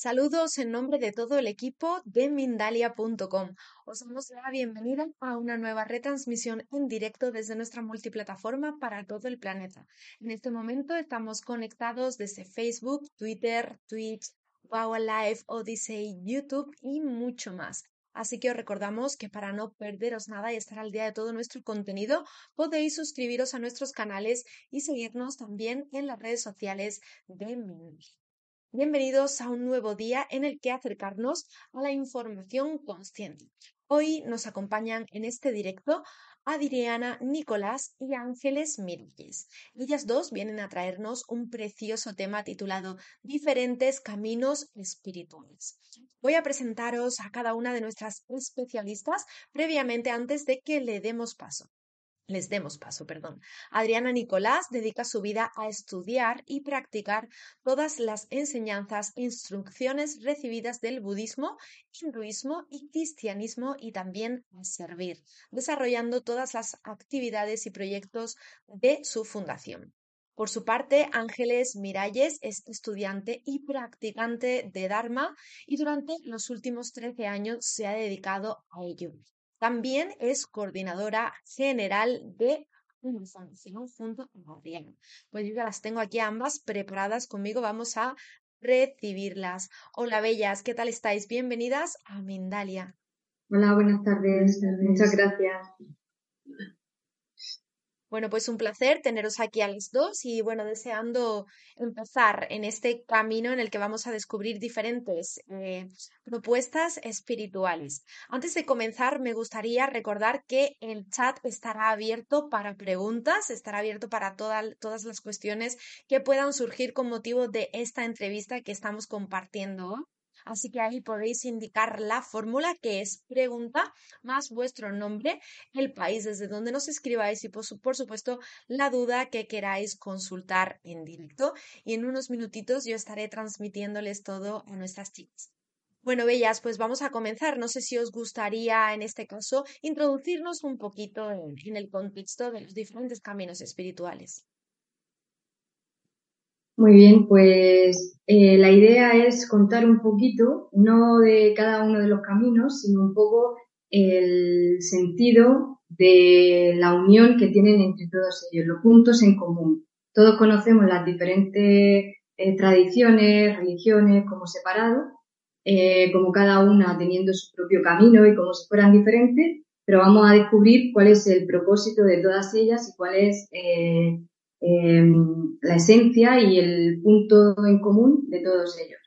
Saludos en nombre de todo el equipo de Mindalia.com. Os damos la bienvenida a una nueva retransmisión en directo desde nuestra multiplataforma para todo el planeta. En este momento estamos conectados desde Facebook, Twitter, Twitch, Wow Live, Odyssey, YouTube y mucho más. Así que os recordamos que para no perderos nada y estar al día de todo nuestro contenido, podéis suscribiros a nuestros canales y seguirnos también en las redes sociales de Mindalia. Bienvenidos a un nuevo día en el que acercarnos a la información consciente. Hoy nos acompañan en este directo Adriana Nicolás y Ángeles Miralles. Ellas dos vienen a traernos un precioso tema titulado Diferentes caminos espirituales. Voy a presentaros a cada una de nuestras especialistas previamente antes de que le demos paso les demos paso, perdón. Adriana Nicolás dedica su vida a estudiar y practicar todas las enseñanzas e instrucciones recibidas del budismo, hinduismo y cristianismo y también a servir, desarrollando todas las actividades y proyectos de su fundación. Por su parte, Ángeles Miralles es estudiante y practicante de Dharma y durante los últimos 13 años se ha dedicado a ello. También es coordinadora general de fundación junto. Pues yo ya las tengo aquí ambas preparadas conmigo. Vamos a recibirlas. Hola, bellas, ¿qué tal estáis? Bienvenidas a Mindalia. Hola, buenas tardes. Muchas gracias. Bueno, pues un placer teneros aquí a las dos y bueno, deseando empezar en este camino en el que vamos a descubrir diferentes eh, propuestas espirituales. Antes de comenzar, me gustaría recordar que el chat estará abierto para preguntas, estará abierto para todas las cuestiones que puedan surgir con motivo de esta entrevista que estamos compartiendo Así que ahí podéis indicar la fórmula que es pregunta más vuestro nombre, el país desde donde nos escribáis y por, supuesto la duda que queráis consultar en directo. Y en unos minutitos yo estaré transmitiéndoles todo a nuestras chicas. Bueno, bellas, pues vamos a comenzar. No sé si os gustaría, en este caso, introducirnos un poquito en el contexto de los diferentes caminos espirituales. Muy bien, pues eh, la idea es contar un poquito, no de cada uno de los caminos, sino un poco el sentido de la unión que tienen entre todos ellos, los puntos en común. Todos conocemos las diferentes eh, tradiciones, religiones como separado, eh, como cada una teniendo su propio camino y como si fueran diferentes, pero vamos a descubrir cuál es el propósito de todas ellas y cuál es Em, la esencia y el punto en común de todos ellos.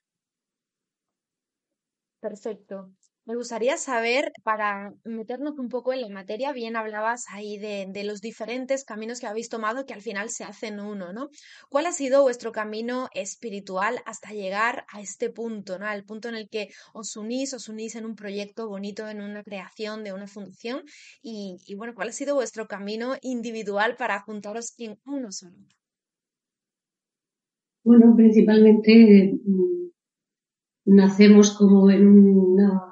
Perfecto. Me gustaría saber, para meternos un poco en la materia, bien hablabas ahí de, los diferentes caminos que habéis tomado que al final se hacen uno, ¿no? ¿Cuál ha sido vuestro camino espiritual hasta llegar a este punto, ¿no? Al punto en el que os unís, os unís en un proyecto bonito, en una creación de una fundación. Y, y bueno, ¿cuál ha sido vuestro camino individual para juntaros en uno solo? Bueno, principalmente mm, nacemos como en una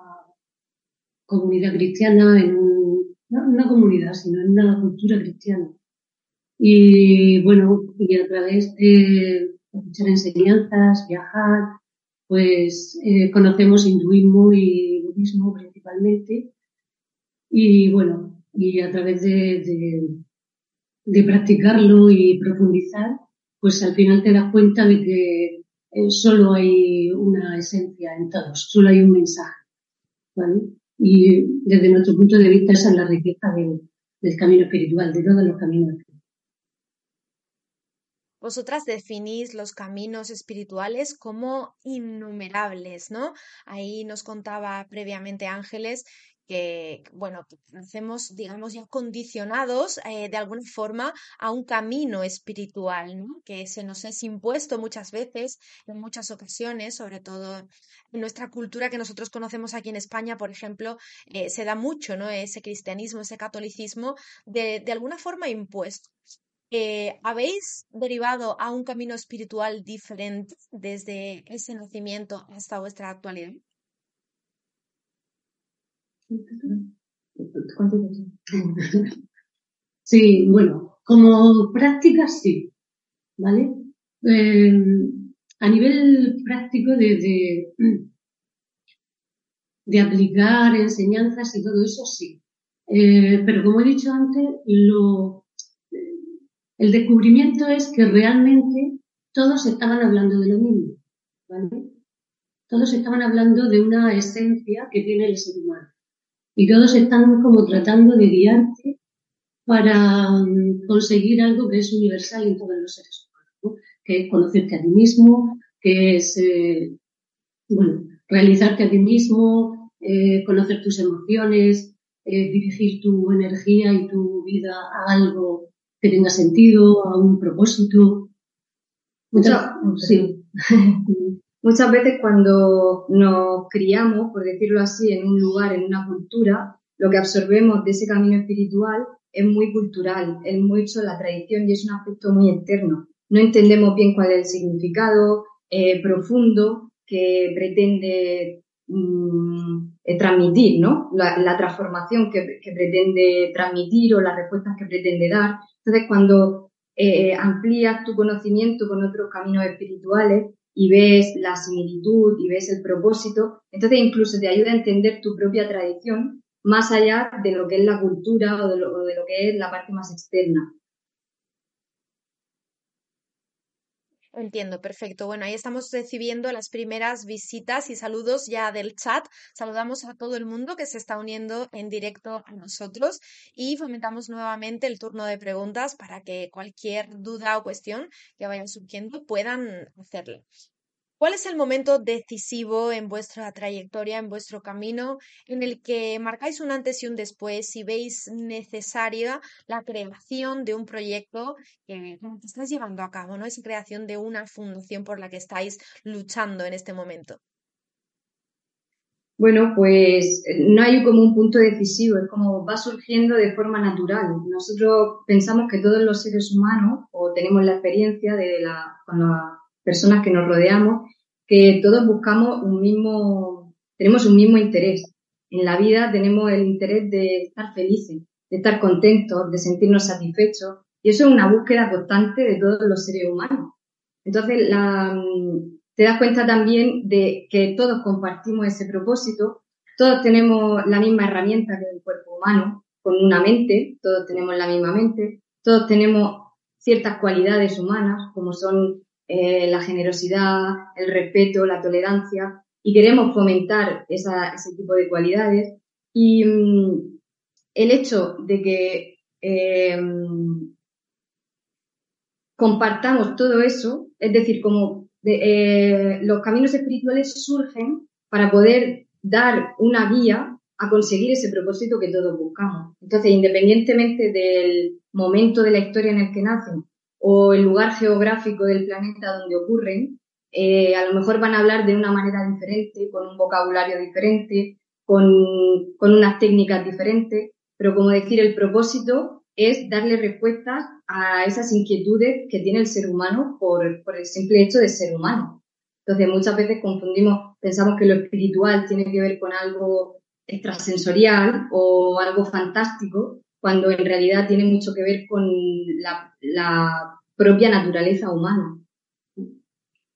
comunidad cristiana, en un, no una comunidad, sino en una cultura cristiana. Y bueno, y a través de escuchar enseñanzas, viajar, pues eh, conocemos hinduismo y budismo principalmente. Y bueno, y a través de, de, practicarlo y profundizar, pues al final te das cuenta de que eh, solo hay una esencia en todos, solo hay un mensaje. ¿vale? Y desde nuestro punto de vista esa es la riqueza del camino espiritual, de todos los caminos Vosotras definís los caminos espirituales como innumerables, ¿no? Ahí nos contaba previamente Ángeles que, bueno, que nacemos, digamos, ya condicionados eh, de alguna forma a un camino espiritual, ¿no? Que se nos es impuesto muchas veces, en muchas ocasiones, sobre todo en nuestra cultura que nosotros conocemos aquí en España, por ejemplo, eh, se da mucho, ¿no? Ese cristianismo, ese catolicismo, de, de alguna forma impuesto. Eh, ¿Habéis derivado a un camino espiritual diferente desde ese nacimiento hasta vuestra actualidad? Sí, bueno, como práctica sí, ¿vale? Eh, a nivel práctico de, de, aplicar enseñanzas y todo eso, sí. Eh, pero como he dicho antes, lo, el descubrimiento es que realmente todos estaban hablando de lo mismo, ¿vale? Todos estaban hablando de una esencia que tiene el ser humano. Y todos están como tratando de guiarte para mm, conseguir algo que es universal en todos los seres humanos, que es conocerte a ti mismo, que es, eh, bueno, realizarte a ti mismo, eh, conocer tus emociones, eh, dirigir tu energía y tu vida a algo que tenga sentido, a un propósito. Muchas, sí. Muchas veces cuando nos criamos, por decirlo así, en un lugar, en una cultura, lo que absorbemos de ese camino espiritual es muy cultural, es mucho la tradición y es un aspecto muy externo. No entendemos bien cuál es el significado eh, profundo que pretende mm, eh, transmitir, ¿no? La, transformación que, pretende transmitir o las respuestas que pretende dar. Entonces, cuando eh, amplías tu conocimiento con otros caminos espirituales y ves la similitud y ves el propósito, entonces incluso te ayuda a entender tu propia tradición más allá de lo que es la cultura o de lo, de lo que es la parte más externa. Entiendo, perfecto. Bueno, ahí estamos recibiendo las primeras visitas y saludos ya del chat. Saludamos a todo el mundo que se está uniendo en directo a nosotros y fomentamos nuevamente el turno de preguntas para que cualquier duda o cuestión que vaya surgiendo puedan hacerlo. ¿Cuál es el momento decisivo en vuestra trayectoria, en vuestro camino, en el que marcáis un antes y un después y veis necesaria la creación de un proyecto que, estáis llevando a cabo, ¿no? Es creación de una fundación por la que estáis luchando en este momento. Bueno, pues no hay como un punto decisivo, es como va surgiendo de forma natural. Nosotros pensamos que todos los seres humanos, o tenemos la experiencia de la personas que nos rodeamos, que todos buscamos un mismo, tenemos un mismo interés. En la vida tenemos el interés de estar felices, de estar contentos, de sentirnos satisfechos. Y eso es una búsqueda constante de todos los seres humanos. Entonces, te das cuenta también de que todos compartimos ese propósito, todos tenemos la misma herramienta que el cuerpo humano, con una mente, todos tenemos la misma mente, todos tenemos ciertas cualidades humanas, como son eh, la generosidad, el respeto, la tolerancia, y queremos fomentar ese tipo de cualidades. Y mm, el hecho de que eh, compartamos todo eso, es decir, como eh, los caminos espirituales surgen para poder dar una guía a conseguir ese propósito que todos buscamos. Entonces, independientemente del momento de la historia en el que nacen o el lugar geográfico del planeta donde ocurren, eh, a lo mejor van a hablar de una manera diferente, con un vocabulario diferente, con, con unas técnicas diferentes, pero como decir, el propósito es darle respuestas a esas inquietudes que tiene el ser humano por, por el simple hecho de ser humano. Entonces, muchas veces confundimos, pensamos que lo espiritual tiene que ver con algo extrasensorial o algo fantástico, cuando en realidad tiene mucho que ver con la, propia naturaleza humana.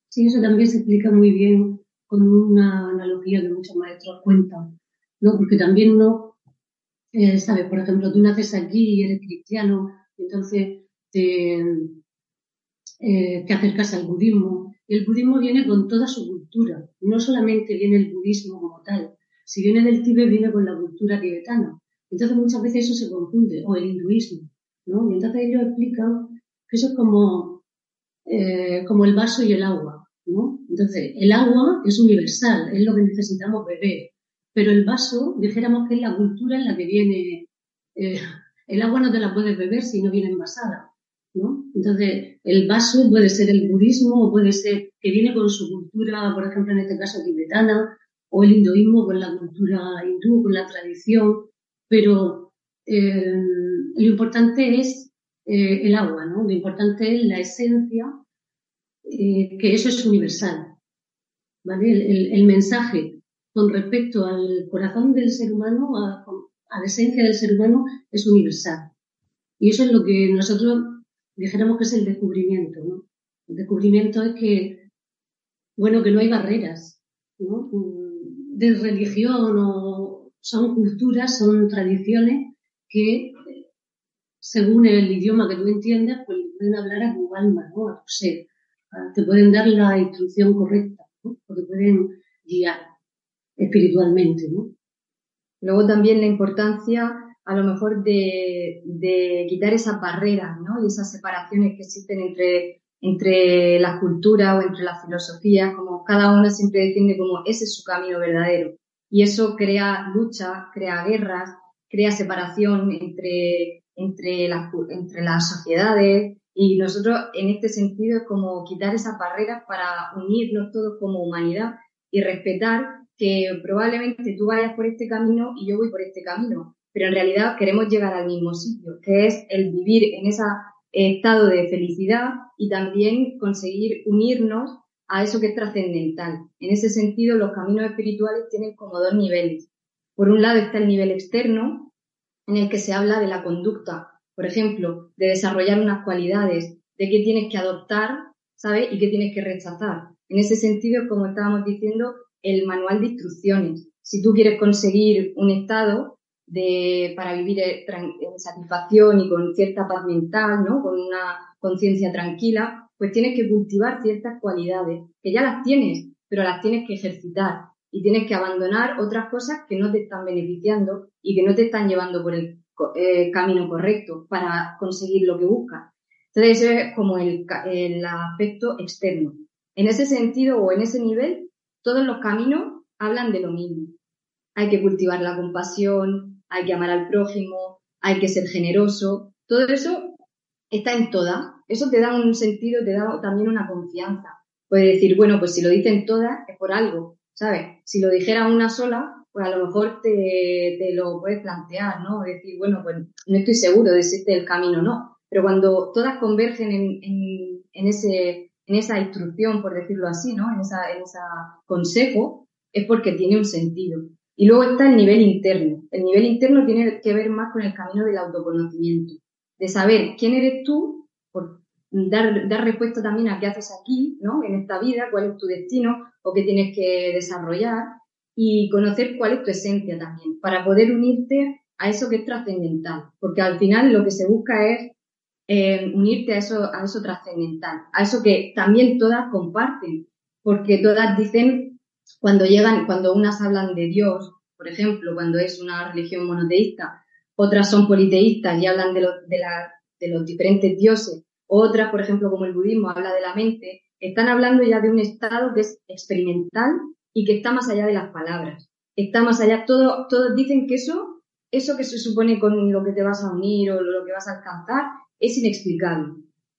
Sí, eso también se explica muy bien con una analogía que muchos maestros cuentan, ¿no? Porque también uno eh, sabe, por ejemplo, tú naces aquí y eres cristiano, entonces te, eh, te acercas al budismo. Y el budismo viene con toda su cultura, no solamente viene el budismo como tal. Si viene del Tíbet, viene con la cultura tibetana. Entonces muchas veces eso se confunde, o el hinduismo, ¿no? Y entonces ellos explican que eso es como, eh, como el vaso y el agua, ¿no? Entonces, el agua es universal, es lo que necesitamos beber, pero el vaso, dijéramos que es la cultura en la que viene, eh, el agua no te la puedes beber si no viene envasada, ¿no? Entonces, el vaso puede ser el budismo o puede ser que viene con su cultura, por ejemplo, en este caso tibetana, o el hinduismo con la cultura hindú, con la tradición, pero eh, lo importante es eh, el agua, ¿no? Lo importante es la esencia, eh, que eso es universal, ¿vale? El, mensaje con respecto al corazón del ser humano, a, la esencia del ser humano, es universal. Y eso es lo que nosotros dijéramos que es el descubrimiento, ¿no? El descubrimiento es que bueno, que no hay barreras, ¿no? De religión o son culturas, son tradiciones que según el idioma que tú entiendas, pues pueden hablar a tu alma, ¿no? A tu ser. Te pueden dar la instrucción correcta, ¿no? O te pueden guiar espiritualmente, ¿no? Luego también la importancia a lo mejor de, quitar esas barreras, ¿no? Y esas separaciones que existen entre, entre las culturas o entre las filosofías, como cada uno siempre defiende como ese es su camino verdadero. Y eso crea lucha, crea guerras, crea separación entre, entre, las, entre las sociedades. Y nosotros en este sentido es como quitar esas barreras para unirnos todos como humanidad y respetar que probablemente tú vayas por este camino y yo voy por este camino, pero en realidad queremos llegar al mismo sitio, que es el vivir en ese estado de felicidad y también conseguir unirnos a eso que es trascendental. En ese sentido, los caminos espirituales tienen como dos niveles. Por un lado está el nivel externo, en el que se habla de la conducta, por ejemplo, de desarrollar unas cualidades, de qué tienes que adoptar, ¿sabes? Y qué tienes que rechazar. En ese sentido, como estábamos diciendo, el manual de instrucciones. Si tú quieres conseguir un estado de, para vivir en satisfacción y con cierta paz mental, ¿no? Con una conciencia tranquila, pues tienes que cultivar ciertas cualidades, que ya las tienes, pero las tienes que ejercitar y tienes que abandonar otras cosas que no te están beneficiando y que no te están llevando por el eh, camino correcto para conseguir lo que buscas. Entonces, eso es como el, el aspecto externo. En ese sentido o en ese nivel, todos los caminos hablan de lo mismo. Hay que cultivar la compasión, hay que amar al prójimo, hay que ser generoso. Todo eso está en todas. Eso te da un sentido, te da también una confianza. Puedes decir, bueno, pues si lo dicen todas es por algo, ¿sabes? Si lo dijera una sola, pues a lo mejor te, te lo puedes plantear, ¿no? Decir, bueno, pues no estoy seguro de si este es el camino o no. Pero cuando todas convergen en, en, ese, en esa instrucción, por decirlo así, ¿no? En esa, en ese consejo, es porque tiene un sentido. Y luego está el nivel interno. El nivel interno tiene que ver más con el camino del autoconocimiento, de saber quién eres tú, dar, dar respuesta también a qué haces aquí, ¿no? En esta vida, cuál es tu destino o qué tienes que desarrollar y conocer cuál es tu esencia también, para poder unirte a eso que es trascendental, porque al final lo que se busca es eh, unirte a eso, a eso trascendental, a eso que también todas comparten, porque todas dicen, cuando llegan, cuando unas hablan de Dios, por ejemplo, cuando es una religión monoteísta, otras son politeístas y hablan de, de, la, de los diferentes dioses, otras, por ejemplo, como el budismo, habla de la mente, están hablando ya de un estado que es experimental y que está más allá de las palabras. Está más allá, todo, todos dicen que eso, eso que se supone con lo que te vas a unir o lo que vas a alcanzar, es inexplicable.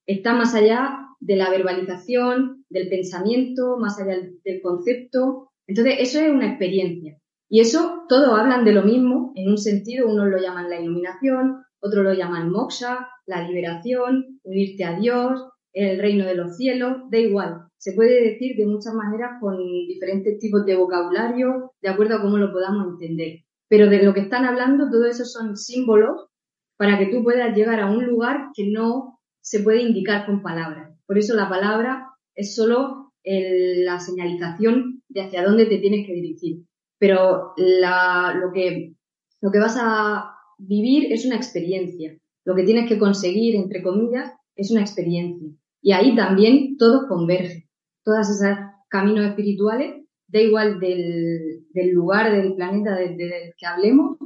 Está más allá de la verbalización, del pensamiento, más allá del concepto. Entonces, eso es una experiencia. Y eso, todos hablan de lo mismo, en un sentido, unos lo llaman la iluminación, otros lo llaman moksha, la liberación, unirte a Dios, el reino de los cielos, da igual. Se puede decir de muchas maneras con diferentes tipos de vocabulario, de acuerdo a cómo lo podamos entender. Pero de lo que están hablando, todo eso son símbolos para que tú puedas llegar a un lugar que no se puede indicar con palabras. Por eso la palabra es solo la señalización de hacia dónde te tienes que dirigir. Pero lo, que, lo que vas a vivir es una experiencia. Lo que tienes que conseguir, entre comillas, es una experiencia. Y ahí también todo converge. Todas esos caminos espirituales, da igual del, del lugar del planeta del, que hablemos,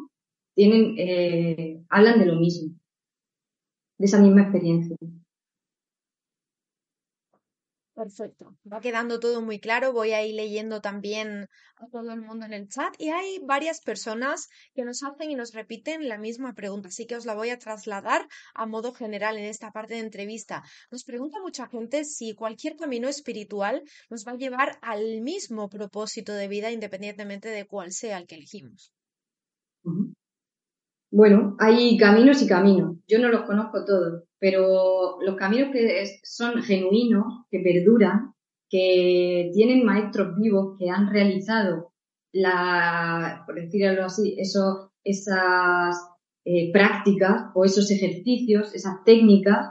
tienen, eh, hablan de lo mismo, de esa misma experiencia. Perfecto. Va quedando todo muy claro. Voy a ir leyendo también a todo el mundo en el chat y hay varias personas que nos hacen y nos repiten la misma pregunta, así que os la voy a trasladar a modo general en esta parte de entrevista. Nos pregunta mucha gente si cualquier camino espiritual nos va a llevar al mismo propósito de vida independientemente de cuál sea el que elegimos. Bueno, hay caminos y caminos. Yo no los conozco todos, pero los caminos que son genuinos, que perduran, que tienen maestros vivos que han realizado la, por decirlo así, eso, esas eh, prácticas o esos ejercicios, esas técnicas,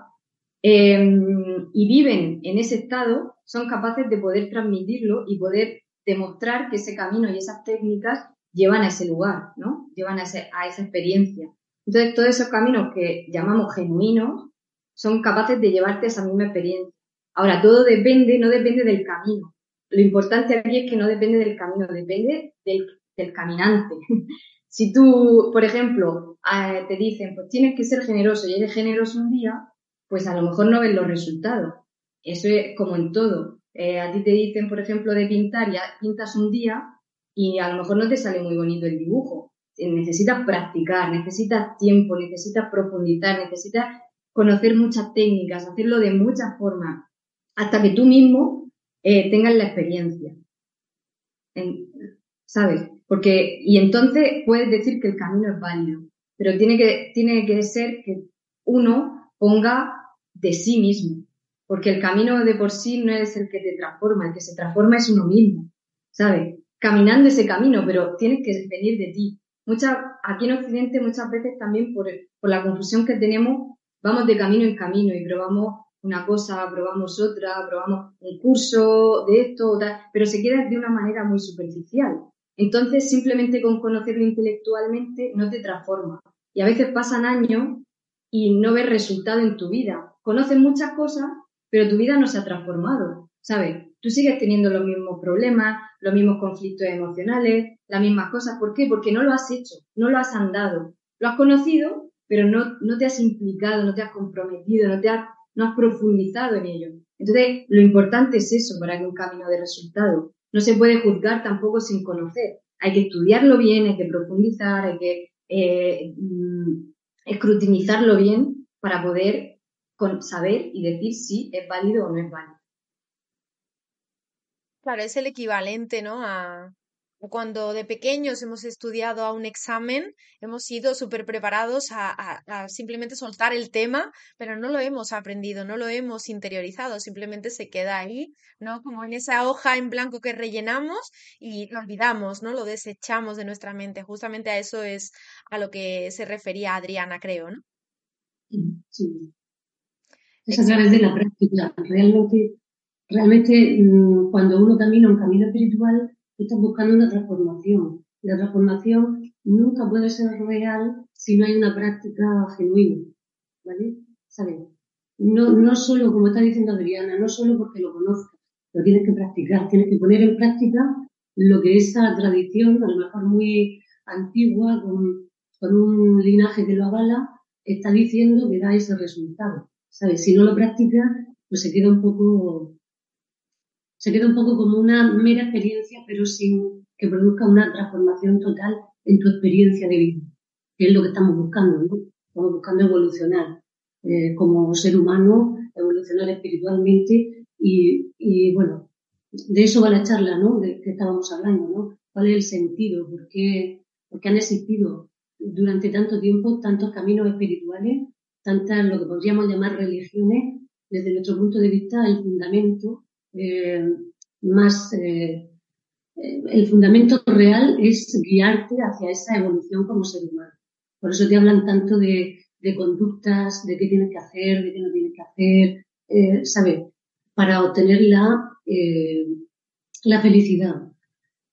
em, y viven en ese estado, son capaces de poder transmitirlo y poder demostrar que ese camino y esas técnicas llevan a ese lugar, ¿no? Llevan a, a esa experiencia. Entonces, todos esos caminos que llamamos genuinos son capaces de llevarte esa misma experiencia. Ahora, todo depende, no depende del camino. Lo importante aquí es que no depende del camino, depende del, caminante. si tú, por ejemplo, te dicen, pues tienes que ser generoso y eres generoso un día, pues a lo mejor no ves los resultados. Eso es como en todo. Eh, a ti te dicen, por ejemplo, de pintar, ya pintas un día y a lo mejor no te sale muy bonito el dibujo. Eh, necesitas practicar, necesitas tiempo, necesitas profundizar, necesitas conocer muchas técnicas, hacerlo de muchas formas, hasta que tú mismo eh, tengas la experiencia. ¿Sabes? Porque, y entonces puedes decir que el camino es válido, pero tiene que, tiene que ser que uno ponga de sí mismo, porque el camino de por sí no es el que te transforma, el que se transforma es uno mismo, ¿sabes? Caminando ese camino, pero tienes que venir de ti. Muchas, aquí en Occidente muchas veces también por, por la confusión que tenemos, vamos de camino en camino y probamos una cosa, probamos otra, probamos un curso de esto, pero se queda de una manera muy superficial. Entonces, simplemente con conocerlo intelectualmente no te transforma. Y a veces pasan años y no ves resultado en tu vida. Conoces muchas cosas, pero tu vida no se ha transformado, ¿sabes? Tú sigues teniendo los mismos problemas, los mismos conflictos emocionales, las mismas cosas. ¿Por qué? Porque no lo has hecho, no lo has andado. Lo has conocido, pero no, no te has implicado, no te has comprometido, no te has, no has profundizado en ello. Entonces, lo importante es eso para que un camino de resultado. No se puede juzgar tampoco sin conocer. Hay que estudiarlo bien, hay que profundizar, hay que eh, mm, escrutinizarlo bien para poder saber y decir si es válido o no es válido. Claro, es el equivalente, ¿no? A, cuando de pequeños hemos estudiado a un examen, hemos ido súper preparados a, simplemente soltar el tema, pero no lo hemos aprendido, no lo hemos interiorizado, simplemente se queda ahí, ¿no? Como en esa hoja en blanco que rellenamos y lo olvidamos, ¿no? Lo desechamos de nuestra mente. Justamente a eso es a lo que se refería Adriana, creo, ¿no? Sí. Es a través de la práctica. Realmente, realmente mm, cuando uno camina un camino espiritual, estás buscando una transformación. La transformación nunca puede ser real si no hay una práctica genuina, ¿vale? ¿Sabes? No, no solo, como está diciendo Adriana, no solo porque lo conozcas, lo tienes que practicar, tienes que poner en práctica lo que esa tradición, a lo mejor muy antigua, con, con un linaje que lo avala, está diciendo que da ese resultado. ¿Sabes? Si no lo practicas, pues se queda un poco se queda un poco como una mera experiencia, pero sin que produzca una transformación total en tu experiencia de vida, que es lo que estamos buscando, ¿no? Estamos buscando evolucionar eh, como ser humano, evolucionar espiritualmente y, y, bueno, de eso va la charla, ¿no? De que estábamos hablando, ¿no? ¿Cuál es el sentido? ¿Por qué, por qué han existido durante tanto tiempo tantos caminos espirituales, tantas lo que podríamos llamar religiones? Desde nuestro punto de vista, el fundamento eh, más, eh, el fundamento real es guiarte hacia esa evolución como ser humano. Por eso te hablan tanto de, de conductas, de qué tienes que hacer, de qué no tienes que hacer, eh, ¿sabes? Para obtener la, eh, la felicidad.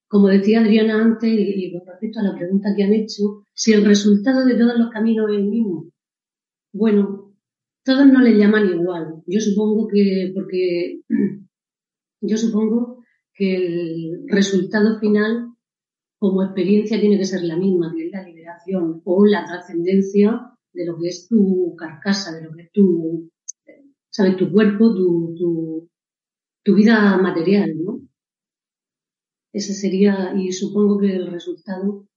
Como decía Adriana antes, y, con respecto a la pregunta que han hecho, si el resultado de todos los caminos es el mismo. Bueno, todos no le llaman igual. Yo supongo que porque yo supongo que el resultado final como experiencia tiene que ser la misma, que es la liberación o la trascendencia de lo que es tu carcasa, de lo que es tu, sabes, tu cuerpo, tu, tu, tu vida material, ¿no? Ese sería, y supongo que el resultado,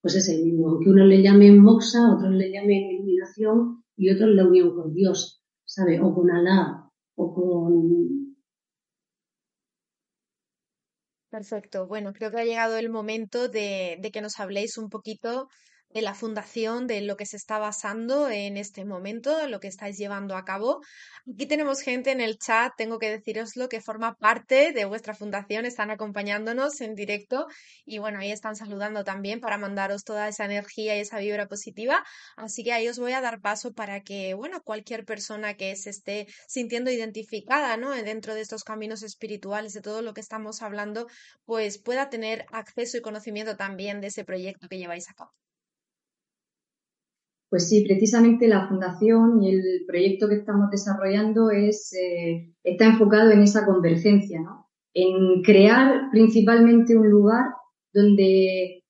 pues es el mismo. Aunque uno le llame moxa, otros le llamen iluminación y otros la unión con Dios, ¿sabes? O con Alá, o con Perfecto. Bueno, creo que ha llegado el momento de, que nos habléis un poquito de la fundación, de lo que se está basando en este momento, lo que estáis llevando a cabo. Aquí tenemos gente en el chat, tengo que deciroslo, que forma parte de vuestra fundación, están acompañándonos en directo y bueno, ahí están saludando también para mandaros toda esa energía y esa vibra positiva. Así que ahí os voy a dar paso para que, bueno, cualquier persona que se esté sintiendo identificada, ¿no? Dentro de estos caminos espirituales, de todo lo que estamos hablando, pues pueda tener acceso y conocimiento también de ese proyecto que lleváis a cabo. Pues sí, precisamente la fundación y el proyecto que estamos desarrollando es, eh, está enfocado en esa convergencia, ¿no? En crear principalmente un lugar donde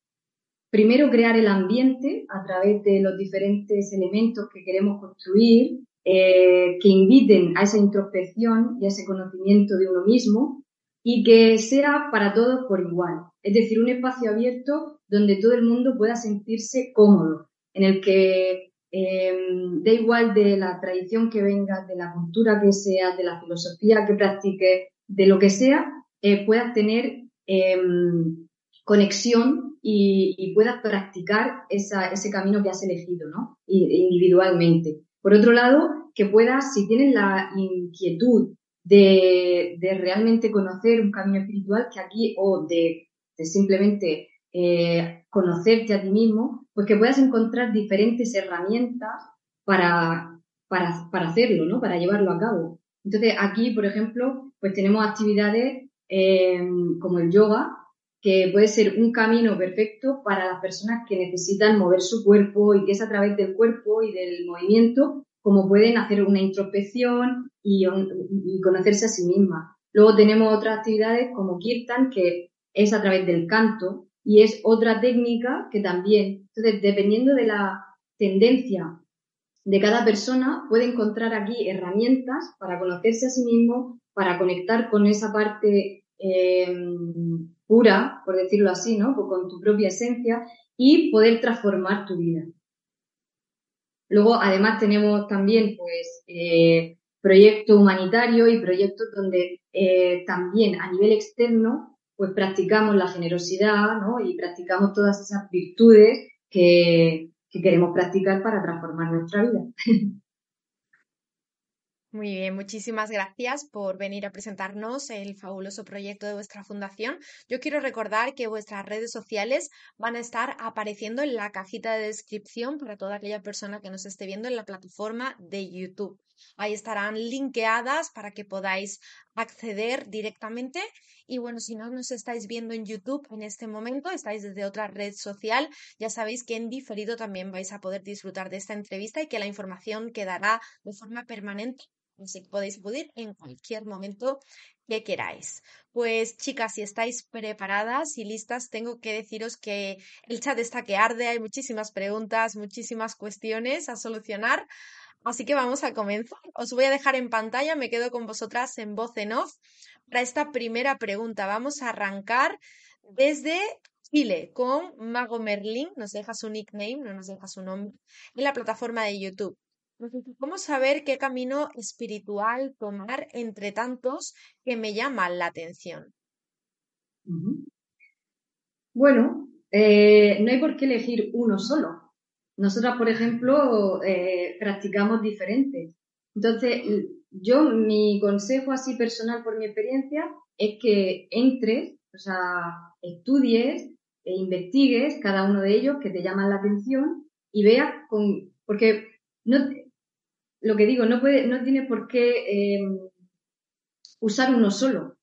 primero crear el ambiente a través de los diferentes elementos que queremos construir, eh, que inviten a esa introspección y a ese conocimiento de uno mismo y que sea para todos por igual. Es decir, un espacio abierto donde todo el mundo pueda sentirse cómodo, en el que em, da igual de la tradición que venga, de la cultura que sea, de la filosofía que practique, de lo que sea, eh, puedas tener em, conexión y, puedas practicar ese camino que has elegido, ¿no? Individualmente. Por otro lado, que puedas, si tienes la inquietud de, realmente conocer un camino espiritual, que aquí, o de, simplemente eh, conocerte a ti mismo, pues que puedas encontrar diferentes herramientas para, para, para hacerlo, ¿no? Para llevarlo a cabo. Entonces, aquí, por ejemplo, pues tenemos actividades eh, como el yoga, que puede ser un camino perfecto para las personas que necesitan mover su cuerpo y que es a través del cuerpo y del movimiento como pueden hacer una introspección y, y conocerse a sí mismas. Luego tenemos otras actividades como Kirtan, que es a través del canto, y es otra técnica que también, entonces, dependiendo de la tendencia de cada persona, puede encontrar aquí herramientas para conocerse a sí mismo, para conectar con esa parte eh, pura, por decirlo así, ¿no? Con tu propia esencia y poder transformar tu vida. Luego, además, tenemos también, pues, eh, proyectos humanitarios y proyectos donde eh, también a nivel externo pues practicamos la generosidad, ¿no? Y practicamos todas esas virtudes que, queremos practicar para transformar nuestra vida. Muy bien, muchísimas gracias por venir a presentarnos el fabuloso proyecto de vuestra fundación. Yo quiero recordar que vuestras redes sociales van a estar apareciendo en la cajita de descripción para toda aquella persona que nos esté viendo en la plataforma de YouTube. Ahí estarán linkeadas para que podáis acceder directamente. Y bueno, si no nos estáis viendo en YouTube en este momento, estáis desde otra red social, ya sabéis que en diferido también vais a poder disfrutar de esta entrevista y que la información quedará de forma permanente. Así que podéis acudir en cualquier momento que queráis. Pues chicas, si estáis preparadas y listas, tengo que deciros que el chat está que arde, hay muchísimas preguntas, muchísimas cuestiones a solucionar. Así que vamos a comenzar. Os voy a dejar en pantalla, me quedo con vosotras en voz en off para esta primera pregunta. Vamos a arrancar desde Chile con Mago Merlin, nos deja su nickname, no nos deja su nombre, en la plataforma de YouTube. ¿Cómo saber qué camino espiritual tomar entre tantos que me llaman la atención? Bueno, eh, no hay por qué elegir uno solo. Nosotras, por ejemplo, eh, practicamos diferentes. Entonces, yo, mi consejo así personal por mi experiencia es que entres, o sea, estudies e investigues cada uno de ellos que te llaman la atención y veas con, porque no, lo que digo, no puede, no tienes por qué em, usar uno solo.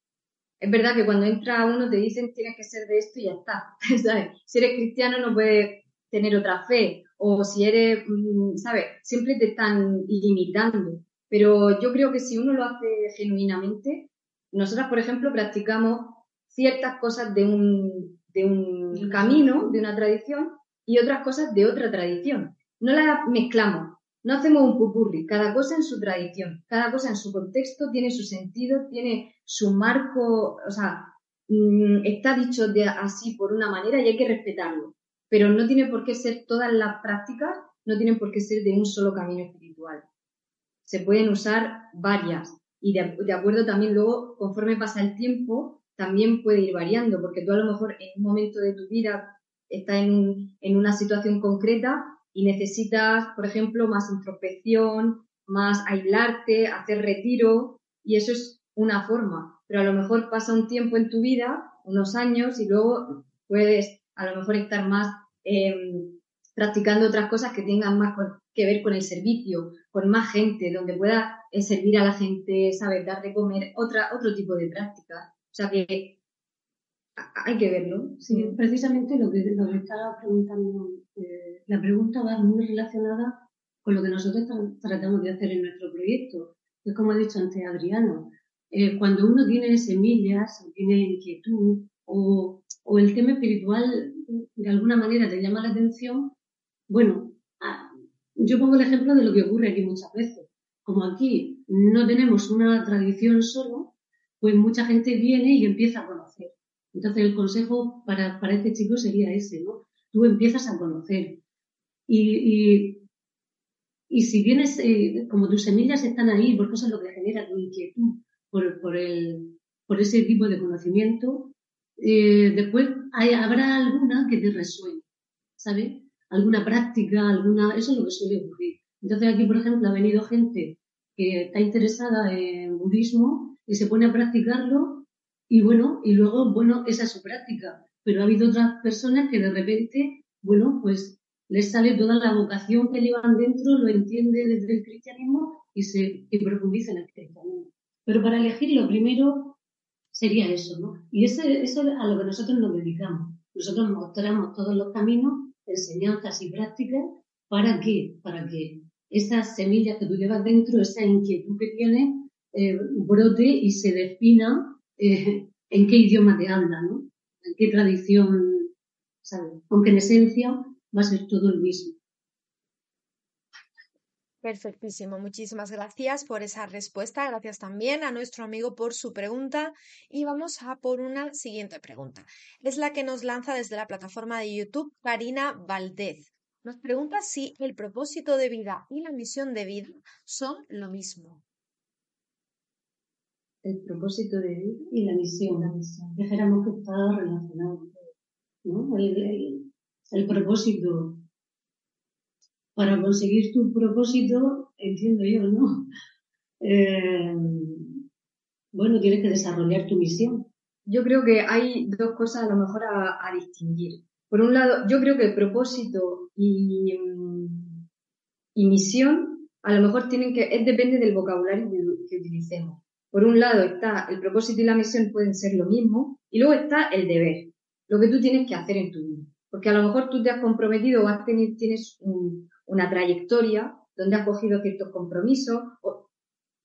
Es verdad que cuando entra uno te dicen tienes que ser de esto y ya está. Si eres cristiano no puedes tener otra fe o si eres, mm, ¿sabes? Siempre te están limitando. Pero yo creo que si uno lo hace genuinamente, nosotras, por ejemplo, practicamos ciertas cosas de un, de un camino, de una tradición, y otras cosas de otra tradición. No las mezclamos, no hacemos un pupurri, cada cosa en su tradición, cada cosa en su contexto tiene su sentido, tiene su marco, o sea, mm, está dicho de así por una manera y hay que respetarlo pero no tiene por qué ser todas las prácticas, no tienen por qué ser de un solo camino espiritual. Se pueden usar varias y de, acuerdo también luego, conforme pasa el tiempo, también puede ir variando, porque tú a lo mejor en un momento de tu vida estás en, en una situación concreta y necesitas, por ejemplo, más introspección, más aislarte, hacer retiro, y eso es una forma. Pero a lo mejor pasa un tiempo en tu vida, unos años, y luego puedes a lo mejor estar más em, practicando otras cosas que tengan más que ver con el servicio, con más gente, donde pueda eh, servir a la gente, saber dar de comer, otra, otro tipo de práctica. O sea que hay que verlo. Sí, precisamente lo que, lo estaba preguntando, eh, la pregunta va muy relacionada con lo que nosotros tratamos de hacer en nuestro proyecto. Es como ha dicho antes Adriano, eh, cuando uno tiene semillas, tiene inquietud, o, o, el tema espiritual de alguna manera te llama la atención, bueno, ah, yo pongo el ejemplo de lo que ocurre aquí muchas veces. Como aquí no tenemos una tradición solo, pues mucha gente viene y empieza a conocer. Entonces el consejo para, para este chico sería ese, ¿no? Tú empiezas a conocer. Y, y, si vienes, eh, como tus semillas están ahí, porque eso es lo que genera tu inquietud por, por, el, por ese tipo de conocimiento, eh, después hay, habrá alguna que te resuene, ¿sabes? Alguna práctica, alguna, eso es lo que suele ocurrir. Entonces aquí, por ejemplo, ha venido gente que está interesada en budismo y se pone a practicarlo y bueno, y luego, bueno, esa es su práctica. Pero ha habido otras personas que de repente, bueno, pues les sale toda la vocación que llevan dentro, lo entiende desde el cristianismo y se y profundiza en el cristianismo. Pero para elegir lo primero sería eso, ¿no? Y eso es a lo que nosotros nos dedicamos. Nosotros mostramos todos los caminos, enseñanzas y prácticas, ¿para qué? Para que esas semillas que tú llevas dentro, esa inquietud que tienes, eh, brote y se defina eh, en qué idioma te habla, ¿no? En qué tradición, ¿sabes? Aunque en esencia va a ser todo el mismo. Perfectísimo, muchísimas gracias por esa respuesta. Gracias también a nuestro amigo por su pregunta. Y vamos a por una siguiente pregunta. Es la que nos lanza desde la plataforma de YouTube Karina Valdez. Nos pregunta si el propósito de vida y la misión de vida son lo mismo el propósito de vida y la misión. La. Dijéramos que está relacionado. ¿no? El, propósito. Para conseguir tu propósito, entiendo yo, ¿no? Eh, bueno, tienes que desarrollar tu misión. Yo creo que hay dos cosas a lo mejor a, distinguir. Por un lado, yo creo que el propósito y, misión a lo mejor tienen que, es depende del vocabulario que utilicemos. Por un lado está el propósito y la misión pueden ser lo mismo y luego está el deber, lo que tú tienes que hacer en tu vida. Porque a lo mejor tú te has comprometido o has tenido, tienes una trayectoria donde has cogido ciertos compromisos o,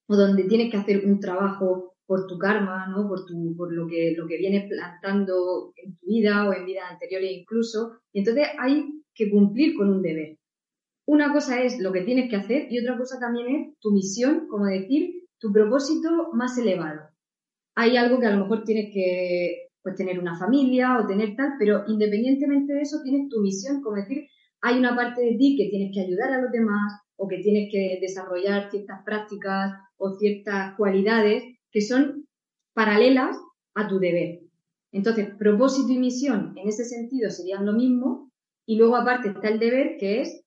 donde tienes que hacer un trabajo por tu karma, ¿no? Por, tu, por lo, que, lo que vienes plantando en tu vida o en vidas anteriores incluso. Entonces hay que cumplir con un deber. Una cosa es lo que tienes que hacer y otra cosa también es tu misión, como decir, tu propósito más elevado. Hay algo que a lo mejor tienes que pues, tener una familia o tener tal, pero independientemente de eso tienes tu misión, como decir, hay una parte de ti que tienes que ayudar a los demás o que tienes que desarrollar ciertas prácticas o ciertas cualidades que son paralelas a tu deber. Entonces, propósito y misión en ese sentido serían lo mismo y luego aparte está el deber que es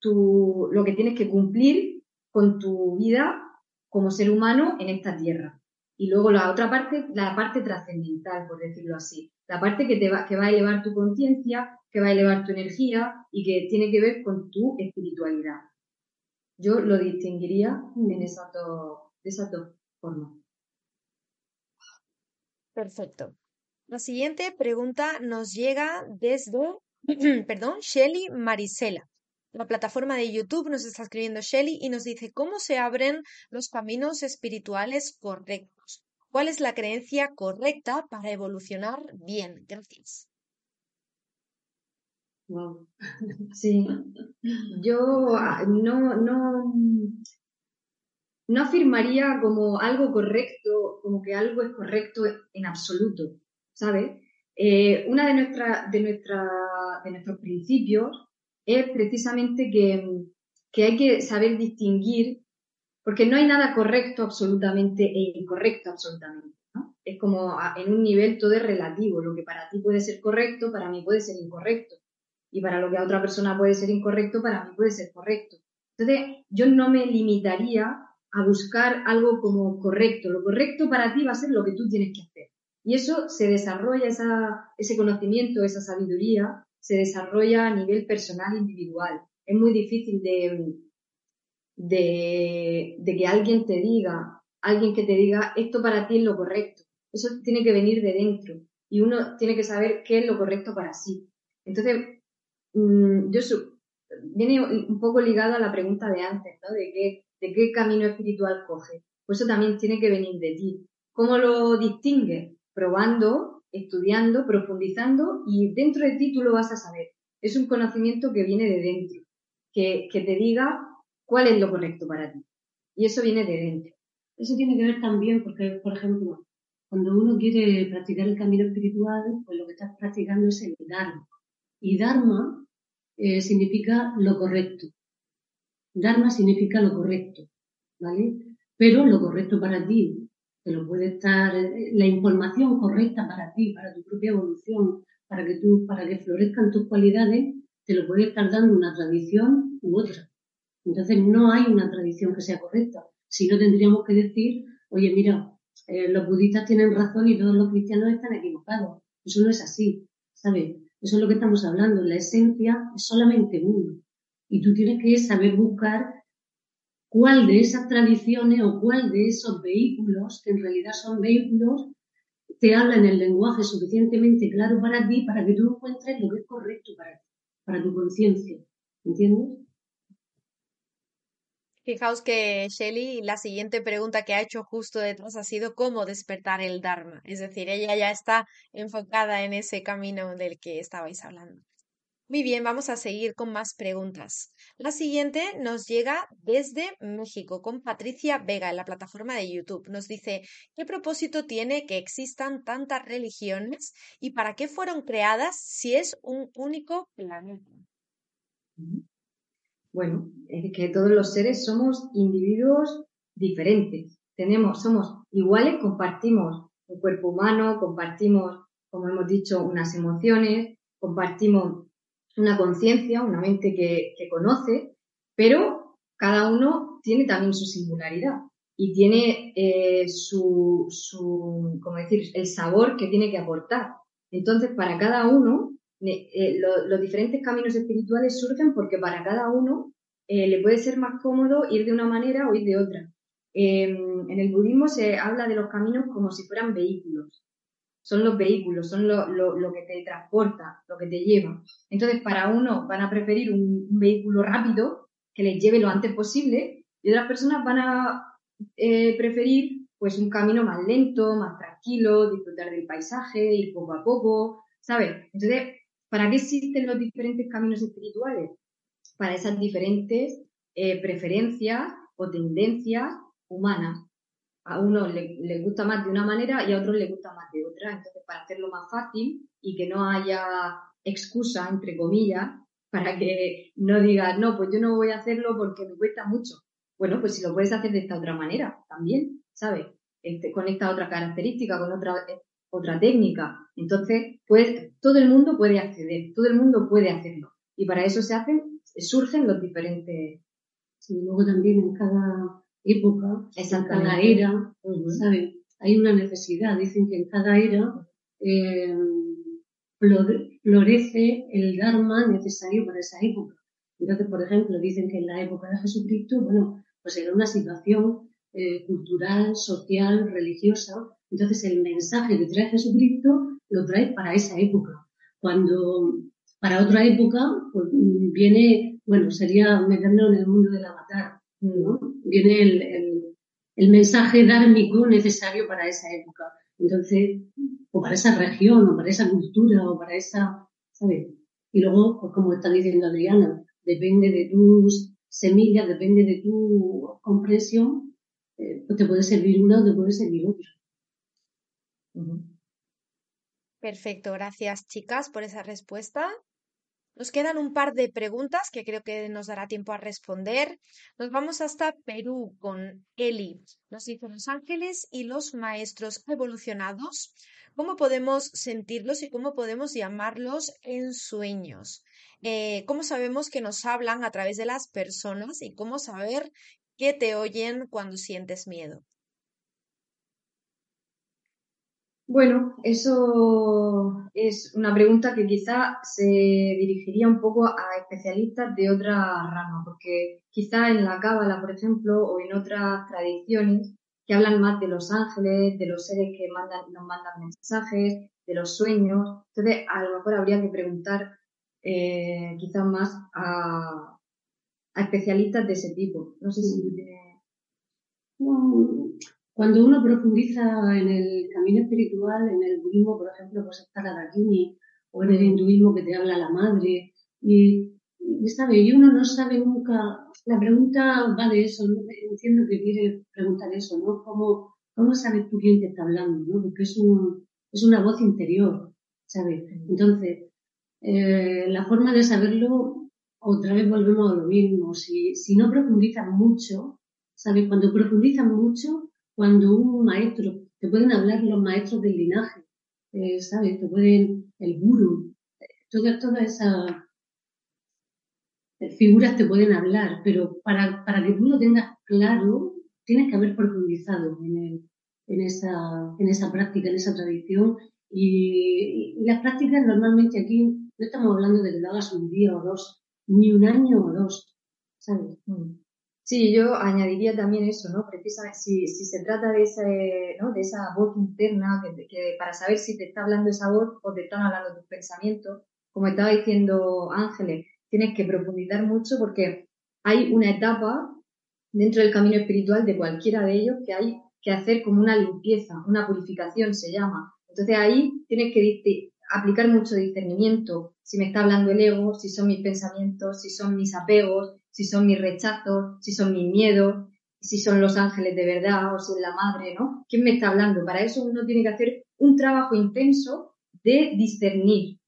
tu, lo que tienes que cumplir con tu vida como ser humano en esta tierra. Y luego la otra parte, la parte trascendental, por decirlo así. La parte que, te va, que va a elevar tu conciencia, que va a elevar tu energía y que tiene que ver con tu espiritualidad. Yo lo distinguiría en esas dos, de esas dos formas. Perfecto. La siguiente pregunta nos llega desde, perdón, Shelly Marisela. La plataforma de YouTube nos está escribiendo Shelly y nos dice cómo se abren los caminos espirituales correctos. ¿Cuál es la creencia correcta para evolucionar bien? Gracias. Wow. Sí. Yo ah, no, no, no afirmaría como algo correcto, como que algo es correcto en absoluto, ¿sabes? Eh, una de, nuestra, de, nuestra, de nuestros principios es precisamente que, hay que saber distinguir, porque no hay nada correcto absolutamente e incorrecto absolutamente. ¿no? es como en un nivel todo es relativo. Lo que para ti puede ser correcto, para mí puede ser incorrecto. Y para lo que a otra persona puede ser incorrecto, para mí puede ser correcto. Entonces, yo no me limitaría a buscar algo como correcto. Lo correcto para ti va a ser lo que tú tienes que hacer. Y eso se desarrolla, esa, ese conocimiento, esa sabiduría, se desarrolla a nivel personal, individual. Es muy difícil de, de, de que alguien te diga, alguien que te diga, esto para ti es lo correcto. Eso tiene que venir de dentro y uno tiene que saber qué es lo correcto para sí. Entonces, mm, yo viene un poco ligado a la pregunta de antes, ¿no? De qué, de qué camino espiritual coge. Pues eso también tiene que venir de ti. ¿Cómo lo distingues? Probando, estudiando, profundizando y dentro de ti tú lo vas a saber. Es un conocimiento que viene de dentro, que, que te diga cuál es lo correcto para ti. Y eso viene de dentro. Eso tiene que ver también porque, por ejemplo, cuando uno quiere practicar el camino espiritual, pues lo que estás practicando es el Dharma. Y Dharma eh, significa lo correcto. Dharma significa lo correcto, ¿vale? Pero lo correcto para ti, que lo puede estar, eh, la información correcta para ti, para tu propia evolución, para que tú, para que florezcan tus cualidades, te lo puede estar dando una tradición u otra. Entonces no hay una tradición que sea correcta. Si no tendríamos que decir, oye, mira, eh, los budistas tienen razón y todos los cristianos están equivocados. Eso no es así, ¿sabes? Eso es lo que estamos hablando. La esencia es solamente uno. Y tú tienes que saber buscar cuál de esas tradiciones o cuál de esos vehículos, que en realidad son vehículos, te habla en el lenguaje suficientemente claro para ti, para que tú encuentres lo que es correcto para ti, para tu conciencia. ¿Entiendes? Fijaos que Shelly, la siguiente pregunta que ha hecho justo detrás ha sido cómo despertar el Dharma. Es decir, ella ya está enfocada en ese camino del que estabais hablando. Muy bien, vamos a seguir con más preguntas. La siguiente nos llega desde México con Patricia Vega en la plataforma de YouTube. Nos dice, ¿qué propósito tiene que existan tantas religiones y para qué fueron creadas si es un único planeta? Bueno, es que todos los seres somos individuos diferentes. Tenemos, somos iguales, compartimos un cuerpo humano, compartimos, como hemos dicho, unas emociones, compartimos una conciencia, una mente que, conoce, pero cada uno tiene también su singularidad y tiene eh, su, su, como decir, el sabor que tiene que aportar. Entonces, para cada uno, eh, los diferentes caminos espirituales surgen porque para cada uno eh, le puede ser más cómodo ir de una manera o ir de otra. Em, en el budismo se habla de los caminos como si fueran vehículos. Son los vehículos, son lo, que te transporta, lo que te lleva. Entonces, para uno van a preferir un, vehículo rápido que les lleve lo antes posible y otras personas van a eh, preferir pues un camino más lento, más tranquilo, disfrutar del paisaje, ir poco a poco, ¿sabes? Entonces, ¿Para qué existen los diferentes caminos espirituales? Para esas diferentes eh, preferencias o tendencias humanas. A uno le, gusta más de una manera y a otros le gusta más de otra. Entonces, para hacerlo más fácil y que no haya excusa, entre comillas, para que no digas, no, pues yo no voy a hacerlo porque me cuesta mucho. Bueno, pues si lo puedes hacer de esta otra manera, también, ¿sabes? Este, con esta otra característica, con otra otra técnica. Entonces, pues, todo el mundo puede acceder, todo el mundo puede hacerlo. Y para eso se hacen, surgen los diferentes. Sí, luego también en cada época, en cada era, Hay una necesidad. Dicen que en cada era eh, florece el Dharma necesario para esa época. Entonces, por ejemplo, dicen que en la época de Jesucristo, bueno, pues era una situación eh, cultural, social, religiosa, entonces el mensaje que trae Jesucristo lo trae para esa época. Cuando para otra época pues, viene, bueno, sería meternos en el mundo del avatar, ¿no? Viene el, el, mensaje dármico necesario para esa época. Entonces, o para esa región, o para esa cultura, o para esa, ¿sabes? Y luego, pues como está diciendo Adriana, depende de tus semillas, depende de tu comprensión, eh, pues te puede servir una o te puede servir otra. Perfecto, gracias chicas por esa respuesta. Nos quedan un par de preguntas que creo que nos dará tiempo a responder. Nos vamos hasta Perú con Eli. Nos dice Los Ángeles y los maestros evolucionados. ¿Cómo podemos sentirlos y cómo podemos llamarlos en sueños? Eh, ¿Cómo sabemos que nos hablan a través de las personas y cómo saber que te oyen cuando sientes miedo? Bueno, eso es una pregunta que quizá se dirigiría un poco a especialistas de otra rama, porque quizá en la Cábala, por ejemplo, o en otras tradiciones que hablan más de los ángeles, de los seres que mandan, nos mandan mensajes, de los sueños. Entonces, a lo mejor habría que preguntar eh, quizás más a, especialistas de ese tipo. No sé si. Cuando uno profundiza en el camino espiritual, en el budismo, por ejemplo, pues está la Dakini, o en el hinduismo que te habla la madre, y, sabe, y uno no sabe nunca, la pregunta va de eso, entiendo que quiere preguntar eso, ¿no? ¿Cómo, cómo sabes tú quién te está hablando, ¿no? Porque es, un, es una voz interior, ¿sabes? Entonces, eh, la forma de saberlo, otra vez volvemos a lo mismo, si, si no profundizan mucho, ¿sabes? Cuando profundizan mucho, cuando un maestro, te pueden hablar los maestros del linaje, eh, ¿sabes? Te pueden, el guru, todas toda esas figuras te pueden hablar, pero para, para que tú lo tengas claro, tienes que haber profundizado en, el, en, esa, en esa práctica, en esa tradición. Y, las prácticas normalmente aquí no estamos hablando de que lo hagas un día o dos, ni un año o dos, ¿sabes? Mm. Sí, yo añadiría también eso, ¿no? Precisamente si, se trata de esa voz interna, que, que, para saber si te está hablando esa voz o te están hablando tus pensamientos, como estaba diciendo Ángeles, tienes que profundizar mucho porque hay una etapa dentro del camino espiritual de cualquiera de ellos que hay que hacer como una limpieza, una purificación se llama. Entonces ahí tienes que aplicar mucho discernimiento, si me está hablando el ego, si son mis pensamientos, si son mis apegos, si son mis rechazos, si son mis miedos, si son los ángeles de verdad o si es la madre, ¿no? ¿Quién me está hablando? Para eso uno tiene que hacer un trabajo intenso de discernir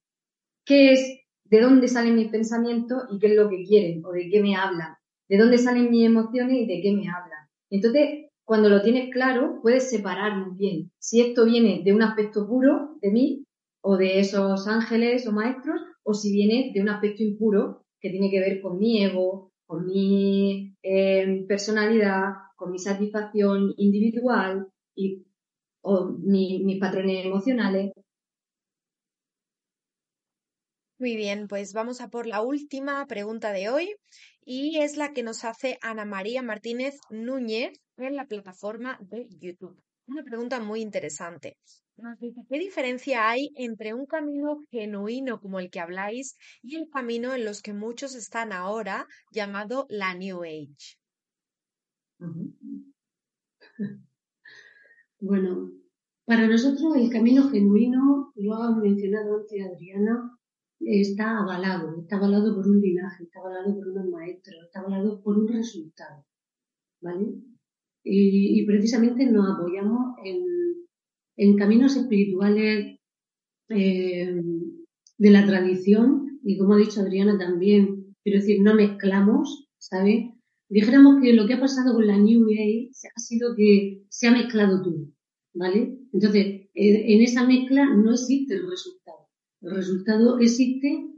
qué es, de dónde salen mis pensamientos y qué es lo que quieren o de qué me hablan, de dónde salen mis emociones y de qué me hablan. Entonces, cuando lo tienes claro, puedes separar muy bien si esto viene de un aspecto puro de mí o de esos ángeles o maestros o si viene de un aspecto impuro que tiene que ver con mi ego, con mi eh, personalidad, con mi satisfacción individual y o mis patrones emocionales. Muy bien, pues vamos a por la última pregunta de hoy y es la que nos hace Ana María Martínez Núñez en la plataforma de YouTube. Una pregunta muy interesante. Nos dice, ¿qué diferencia hay entre un camino genuino como el que habláis y el camino en los que muchos están ahora, llamado la New Age? Bueno, para nosotros el camino genuino, lo ha mencionado antes Adriana, está avalado, está avalado por un linaje, está avalado por unos maestros, está avalado por un resultado, ¿vale? Y, y precisamente nos apoyamos en en caminos espirituales eh, de la tradición, y como ha dicho Adriana también, quiero decir, no mezclamos, ¿sabes? Dijéramos que lo que ha pasado con la New Age ha sido que se ha mezclado todo, ¿vale? Entonces, en esa mezcla no existe el resultado. El resultado existe,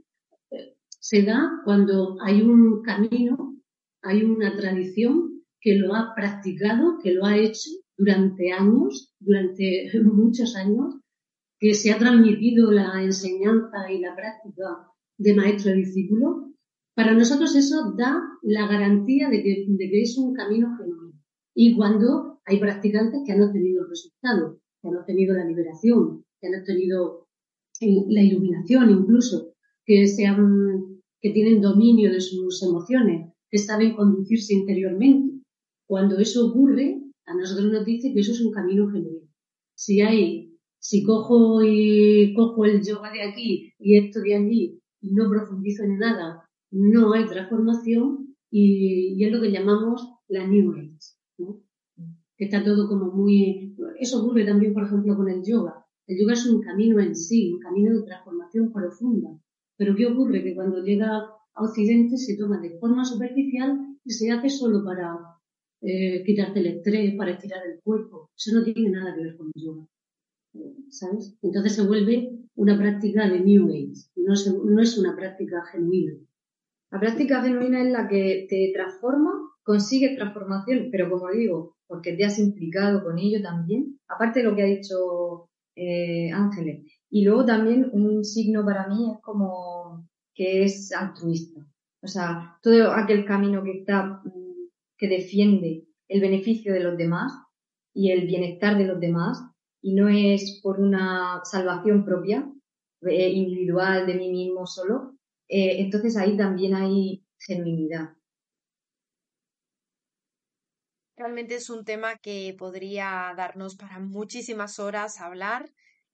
se da cuando hay un camino, hay una tradición que lo ha practicado, que lo ha hecho durante años, durante muchos años, que se ha transmitido la enseñanza y la práctica de maestro y discípulo, para nosotros eso da la garantía de que, es un camino genuino. Y cuando hay practicantes que han obtenido resultados, que han obtenido la liberación, que han obtenido eh, la iluminación incluso, que, sean, que tienen dominio de sus emociones, que saben conducirse interiormente. Cuando eso ocurre, a nosotros nos dice que eso es un camino genuino. Si hay, si cojo y cojo el yoga de aquí y esto de allí y no profundizo en nada, no hay transformación y, es lo que llamamos la New Age, ¿no? Que está todo como muy, eso ocurre también, por ejemplo, con el yoga. El yoga es un camino en sí, un camino de transformación profunda. Pero ¿qué ocurre? Que cuando llega a Occidente se toma de forma superficial y se hace solo para eh, quitarte el estrés, para estirar el cuerpo. Eso no tiene nada que ver con yoga. ¿Sabes? Entonces se vuelve una práctica de New Age, no, no es una práctica genuina. La práctica genuina es la que te transforma, consigues transformación, pero como digo, porque te has implicado con ello también, aparte de lo que ha dicho eh, Ángeles. Y luego también un signo para mí es como que es altruista. O sea, todo aquel camino que está, que defiende el beneficio de los demás y el bienestar de los demás, y no es por una salvación propia, eh, individual de mí mismo solo, eh, entonces ahí también hay genuinidad. Realmente es un tema que podría darnos para muchísimas horas hablar.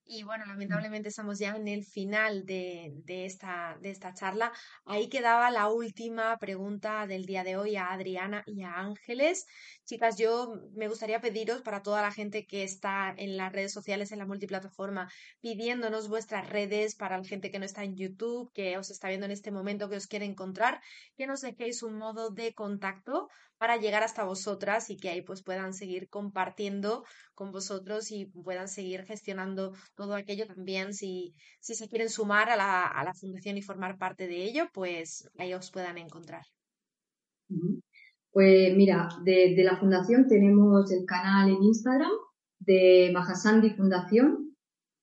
Y bueno, lamentablemente estamos ya en el final de, de, esta, de esta charla. Ahí quedaba la última pregunta del día de hoy a Adriana y a Ángeles. Chicas, yo me gustaría pediros para toda la gente que está en las redes sociales, en la multiplataforma, pidiéndonos vuestras redes para la gente que no está en YouTube, que os está viendo en este momento, que os quiere encontrar, que nos dejéis un modo de contacto para llegar hasta vosotras y que ahí pues puedan seguir compartiendo con vosotros y puedan seguir gestionando todo aquello también. Si, si se quieren sumar a la, a la fundación y formar parte de ello, pues ahí os puedan encontrar. Pues mira, de, la fundación tenemos el canal en Instagram de Mahasandi Fundación,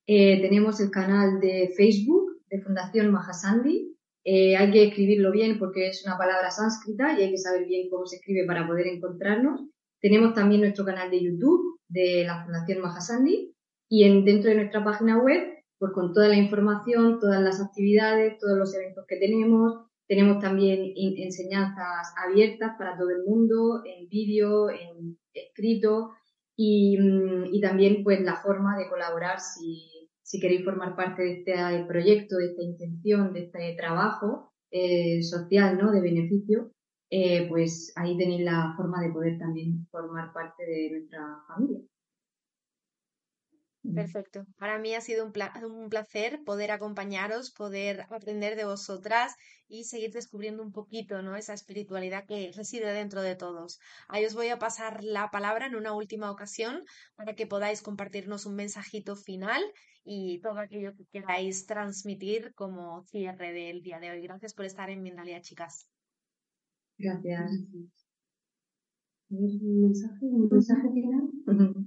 eh, tenemos el canal de Facebook de Fundación Mahasandi. Eh, hay que escribirlo bien porque es una palabra sánscrita y hay que saber bien cómo se escribe para poder encontrarnos. Tenemos también nuestro canal de YouTube de la Fundación Mahasandi y en, dentro de nuestra página web, pues con toda la información, todas las actividades, todos los eventos que tenemos. Tenemos también enseñanzas abiertas para todo el mundo, en vídeo, en escrito y, mm, y también pues la forma de colaborar si, si queréis formar parte de este proyecto, de esta intención, de este trabajo eh, social, ¿no? De beneficio, eh, pues ahí tenéis la forma de poder también formar parte de nuestra familia. Perfecto. Para mí ha sido un, un, placer poder acompañaros, poder aprender de vosotras y seguir descubriendo un poquito, ¿no? Esa espiritualidad que reside dentro de todos. Ahí os voy a pasar la palabra en una última ocasión para que podáis compartirnos un mensajito final y todo aquello que queráis transmitir como cierre del día de hoy. Gracias por estar en Mindalia, chicas. Gracias un mensaje, un mensaje final.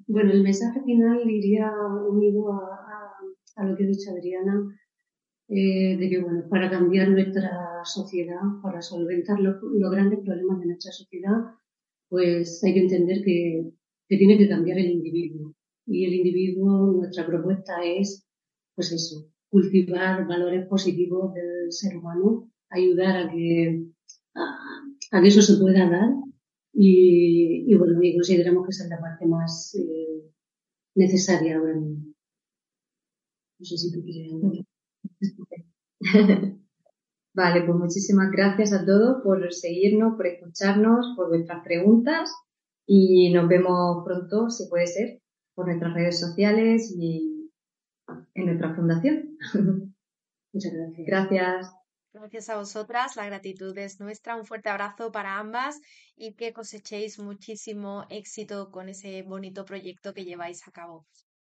Bueno, el mensaje final iría unido a, a, lo que ha dicho Adriana, eh, de que, bueno, para cambiar nuestra sociedad, para solventar los, grandes problemas de nuestra sociedad, pues hay que entender que, que tiene que cambiar el individuo. Y el individuo, nuestra propuesta es, pues eso, cultivar valores positivos del ser humano, ayudar a que, a, a que eso se pueda dar y, y bueno, y consideramos que esa es la parte más eh, necesaria ahora mismo. No sé si tú quieres Vale, pues muchísimas gracias a todos por seguirnos, por escucharnos, por vuestras preguntas y nos vemos pronto, si puede ser, por nuestras redes sociales y en nuestra fundación. Muchas gracias. Gracias. Gracias a vosotras, la gratitud es nuestra. Un fuerte abrazo para ambas y que cosechéis muchísimo éxito con ese bonito proyecto que lleváis a cabo.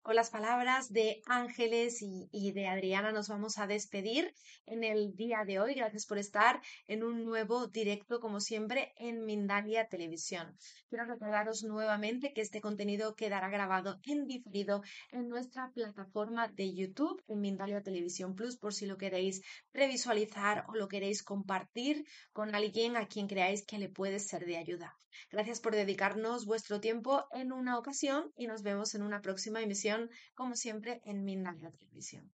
Con las palabras de Ángeles y, de Adriana nos vamos a despedir en el día de hoy. Gracias por estar en un nuevo directo, como siempre, en Mindalia Televisión. Quiero recordaros nuevamente que este contenido quedará grabado en diferido en nuestra plataforma de YouTube, en Mindalia Televisión Plus, por si lo queréis revisualizar o lo queréis compartir con alguien a quien creáis que le puede ser de ayuda. Gracias por dedicarnos vuestro tiempo en una ocasión y nos vemos en una próxima emisión, como siempre, en Mindalia Televisión.